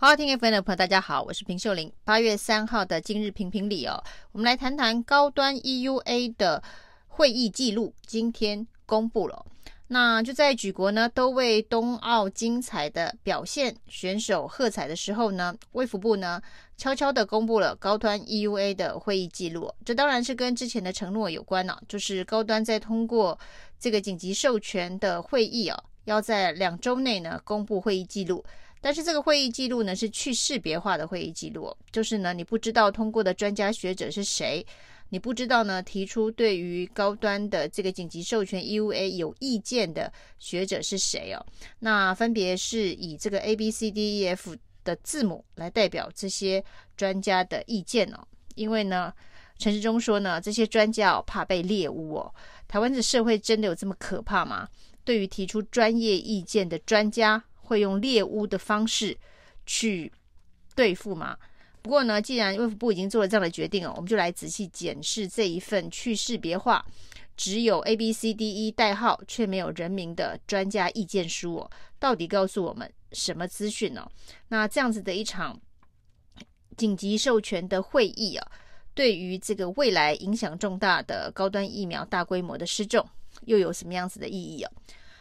好，听 FM 的朋友，大家好，我是平秀玲。八月三号的今日评评理哦，我们来谈谈高端 EUA 的会议记录，今天公布了。那就在举国呢都为冬奥精彩的表现选手喝彩的时候呢，卫福部呢悄悄地公布了高端 EUA 的会议记录。这当然是跟之前的承诺有关了，就是高端在通过这个紧急授权的会议啊，要在两周内呢公布会议记录。但是这个会议记录呢是去识别化的会议记录，就是呢你不知道通过的专家学者是谁，你不知道呢提出对于高端的这个紧急授权 EUA 有意见的学者是谁哦？那分别是以这个 A B C D E F 的字母来代表这些专家的意见哦。因为呢陈时中说呢这些专家哦怕被猎物哦，台湾的社会真的有这么可怕吗？对于提出专业意见的专家。会用猎巫的方式去对付吗？不过呢，既然卫福部已经做了这样的决定哦，我们就来仔细检视这一份去识别化，只有 A B C D E 代号却没有人名的专家意见书哦，到底告诉我们什么资讯呢？那这样子的一场紧急授权的会议啊，对于这个未来影响重大的高端疫苗大规模的施种，又有什么样子的意义啊？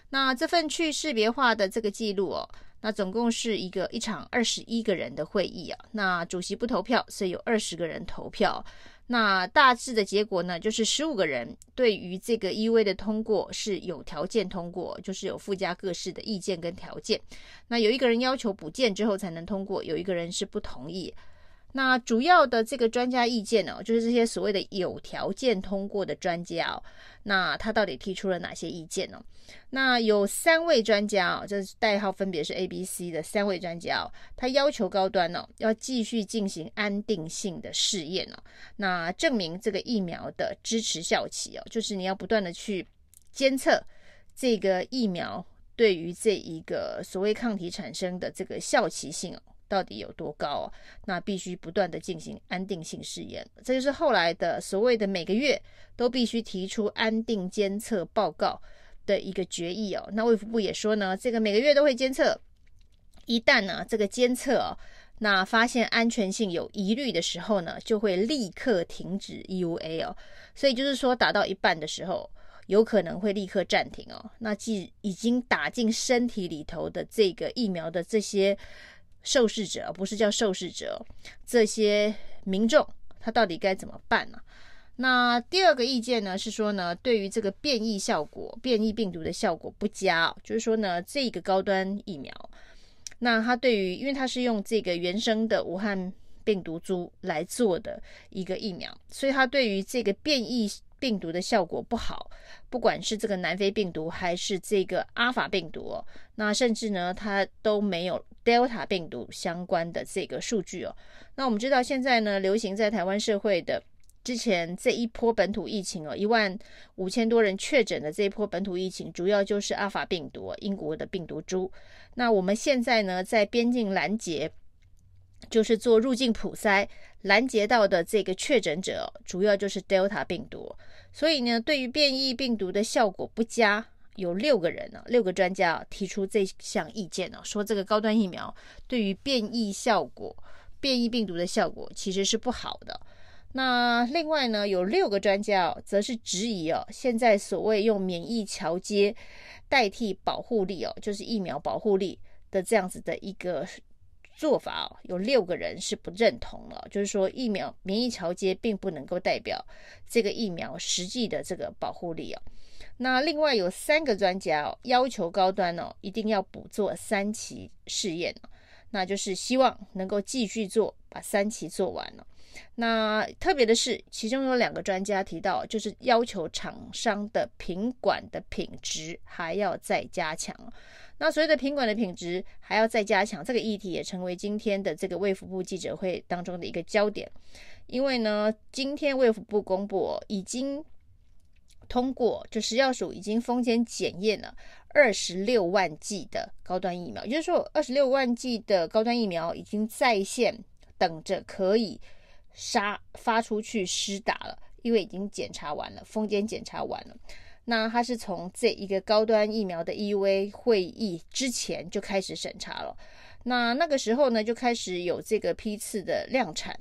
那这份去识别化的这个记录哦，那总共是一个一场二十一个人的会议啊。那主席不投票，所以有二十个人投票。那大致的结果呢，就是十五个人对于这个 EV 的通过是有条件通过，就是有附加各式的意见跟条件。那有一个人要求补件之后才能通过，有一个人是不同意。那主要的这个专家意见呢，就是这些所谓的有条件通过的专家哦，那他到底提出了哪些意见呢？那有三位专家哦，这代号分别是 A、B、C 的三位专家哦，他要求高端哦要继续进行安定性的试验哦，那证明这个疫苗的支持效期哦，就是你要不断的去监测这个疫苗对于这一个所谓抗体产生的这个效期性哦。到底有多高啊？那必须不断的进行安定性试验，这就是后来的所谓的每个月都必须提出安定监测报告的一个决议哦。那卫福部也说呢，这个每个月都会监测，一旦呢这个监测哦，那发现安全性有疑虑的时候呢，就会立刻停止 EUA 哦。所以就是说打到一半的时候，有可能会立刻暂停哦。那既已经打进身体里头的这个疫苗的这些。受试者不是叫受试者，这些民众他到底该怎么办呢？那第二个意见呢是说呢，对于这个变异效果、变异病毒的效果不佳，就是说呢，这个高端疫苗，那它对于，因为它是用这个原生的武汉病毒株来做的一个疫苗，所以它对于这个变异。病毒的效果不好，不管是这个南非病毒还是这个阿法病毒哦，那甚至呢，它都没有 Delta 病毒相关的这个数据哦。那我们知道现在呢，流行在台湾社会的之前这一波本土疫情哦，一万五千多人确诊的这一波本土疫情，主要就是阿法病毒，英国的病毒株。那我们现在呢，在边境拦截。就是做入境普筛拦截到的这个确诊者，主要就是 Delta 病毒，所以呢，对于变异病毒的效果不佳，有六个人呢，六个专家提出这项意见呢，说这个高端疫苗对于变异效果、变异病毒的效果其实是不好的。那另外呢，有六个专家则是质疑哦，现在所谓用免疫桥接代替保护力哦，就是疫苗保护力的这样子的一个。做法哦，有六个人是不认同了，就是说疫苗免疫桥接并不能够代表这个疫苗实际的这个保护力哦。那另外有三个专家哦，要求高端哦一定要补做三期试验，那就是希望能够继续做，把三期做完了。那特别的是，其中有两个专家提到，就是要求厂商的品管的品质还要再加强。那所谓的品管的品质还要再加强，这个议题也成为今天的这个卫福部记者会当中的一个焦点。因为呢，今天卫福部公布已经通过，就食药署已经封签检验了二十六万剂的高端疫苗，也就是说，二十六万剂的高端疫苗已经在线等着可以杀发出去施打了，因为已经检查完了，封签检查完了。那他是从这一个高端疫苗的 EUA 会议之前就开始审查了。那那个时候呢，就开始有这个批次的量产。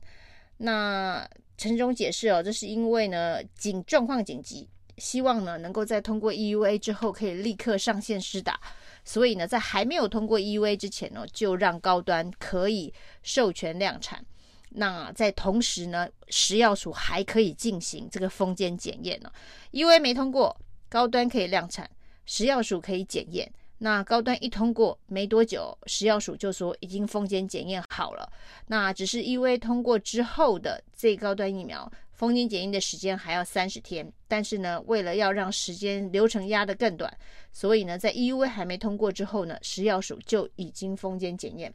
那陈总解释哦，这是因为呢紧状况紧急，希望呢能够在通过 EUA 之后可以立刻上线施打，所以呢在还没有通过 EUA 之前呢，就让高端可以授权量产。那在同时呢，食药署还可以进行这个封检检验呢。EUA 没通过，高端可以量产，食药署可以检验。那高端一通过没多久，食药署就说已经封检检验好了。那只是 EUA 通过之后的最高端疫苗封检检验的时间还要三十天。但是呢，为了要让时间流程压得更短，所以呢，在 EUA 还没通过之后呢，食药署就已经封检检验。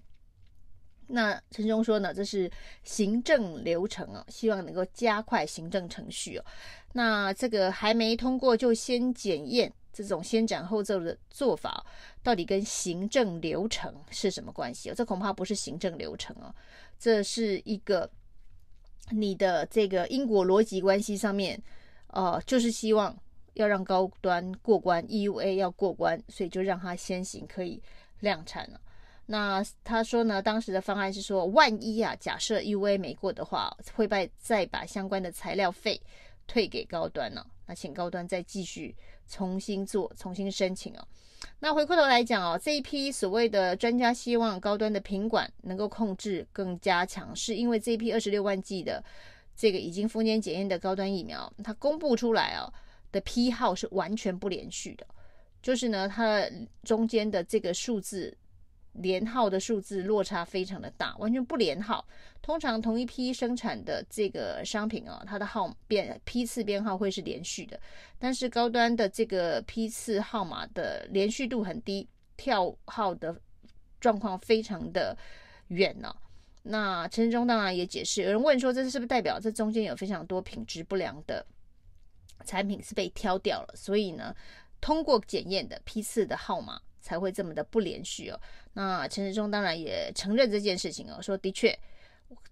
那陈忠说呢，这是行政流程啊，希望能够加快行政程序哦。那这个还没通过就先检验。这种先斩后奏的做法，到底跟行政流程是什么关系哦？这恐怕不是行政流程哦，这是一个你的这个因果逻辑关系上面，呃，就是希望要让高端过关，EUA 要过关，所以就让它先行可以量产了。那他说呢，当时的方案是说，万一啊，假设 EUA 没过的话，会把再把相关的材料费退给高端呢？那请高端再继续。重新做，重新申请哦。那回过头来讲哦，这一批所谓的专家希望高端的品管能够控制更加强，是因为这一批二十六万剂的这个已经封检检验的高端疫苗，它公布出来哦的批号是完全不连续的，就是呢，它中间的这个数字。连号的数字落差非常的大，完全不连号。通常同一批生产的这个商品啊，它的号编批次编号会是连续的，但是高端的这个批次号码的连续度很低，跳号的状况非常的远呢、那陈时中当然也解释，有人问说，这是不是代表这中间有非常多品质不良的产品是被挑掉了？所以呢，通过检验的批次的号码。才会这么的不连续哦。那陈时中当然也承认这件事情哦，说的确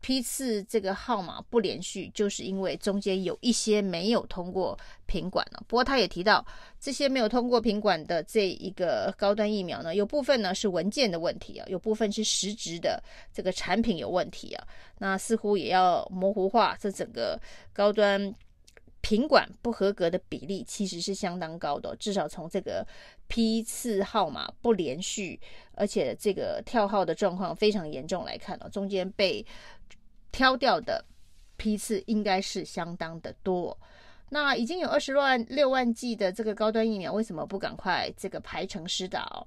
批次这个号码不连续，就是因为中间有一些没有通过品管了。不过他也提到，这些没有通过品管的这一个高端疫苗呢，有部分呢是文件的问题啊，有部分是实质的这个产品有问题啊。那似乎也要模糊化这整个高端。品管不合格的比例其实是相当高的，至少从这个批次号码不连续，而且这个跳号的状况非常严重来看哦，中间被挑掉的批次应该是相当的多。那已经有二十六万六万剂的这个高端疫苗，为什么不赶快这个排程施打哦？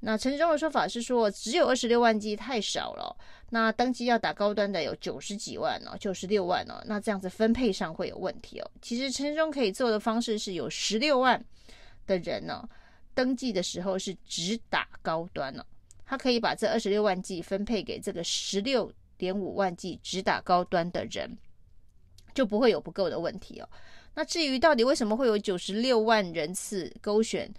那陈时中的说法是说，只有二十六万剂太少了。那登记要打高端的有九十几万哦，九十六万哦。那这样子分配上会有问题哦。其实陈时中可以做的方式是有十六万的人呢，登记的时候是只打高端哦，他可以把这二十六万剂分配给这个十六点五万剂只打高端的人，就不会有不够的问题哦。那至于到底为什么会有九十六万人次勾选？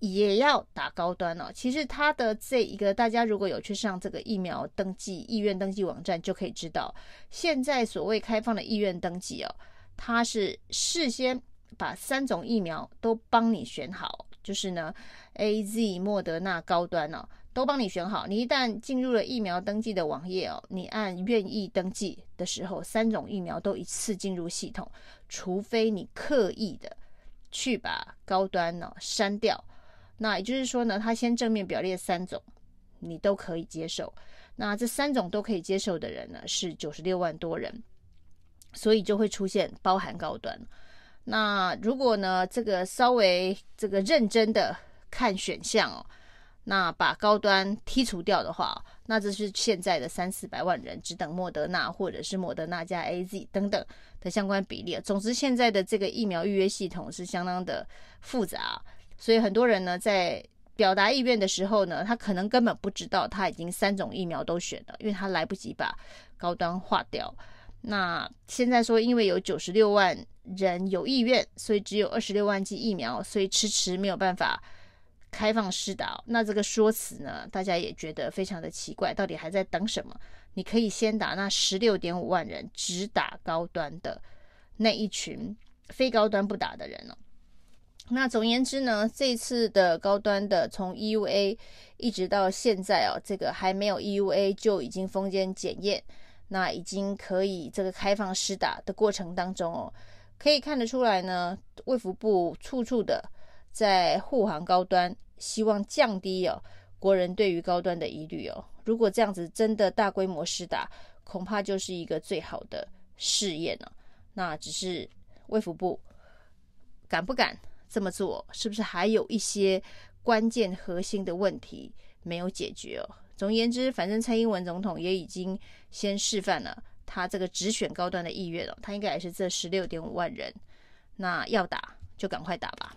也要打高端哦。其实它的这一个，大家如果有去上这个疫苗登记意愿登记网站，就可以知道，现在所谓开放的意愿登记哦，它是事先把三种疫苗都帮你选好，就是呢，AZ、莫德纳、高端哦，都帮你选好。你一旦进入了疫苗登记的网页哦，你按愿意登记的时候，三种疫苗都一次进入系统，除非你刻意的去把高端呢删掉。那也就是说呢，他先正面表列三种，你都可以接受。那这三种都可以接受的人呢，是九十六万多人，所以就会出现包含高端。那如果呢，这个稍微这个认真的看选项哦，那把高端剔除掉的话，那这是现在的三四百万人只等莫德纳或者是莫德纳加 AZ 等等的相关比例。总之，现在的这个疫苗预约系统是相当的复杂。所以很多人呢，在表达意愿的时候呢，他可能根本不知道他已经三种疫苗都选了，因为他来不及把高端划掉。那现在说，因为有九十六万人有意愿，所以只有二十六万剂疫苗，所以迟迟没有办法开放施打。那这个说辞呢，大家也觉得非常的奇怪，到底还在等什么？你可以先打那十六点五万人只打高端的那一群非高端不打的人呢？那总言之呢，这次的高端的从 EUA 一直到现在哦，这个还没有 EUA 就已经封间检验，那已经可以这个开放施打的过程当中哦，可以看得出来呢，卫福部处处的在护航高端，希望降低哦国人对于高端的疑虑哦。如果这样子真的大规模施打，恐怕就是一个最好的试验了。那只是卫福部敢不敢？这么做是不是还有一些关键核心的问题没有解决哦？总而言之，反正蔡英文总统也已经先示范了他这个只选高端的意愿了，他应该也是这十六点五万人，那要打就赶快打吧。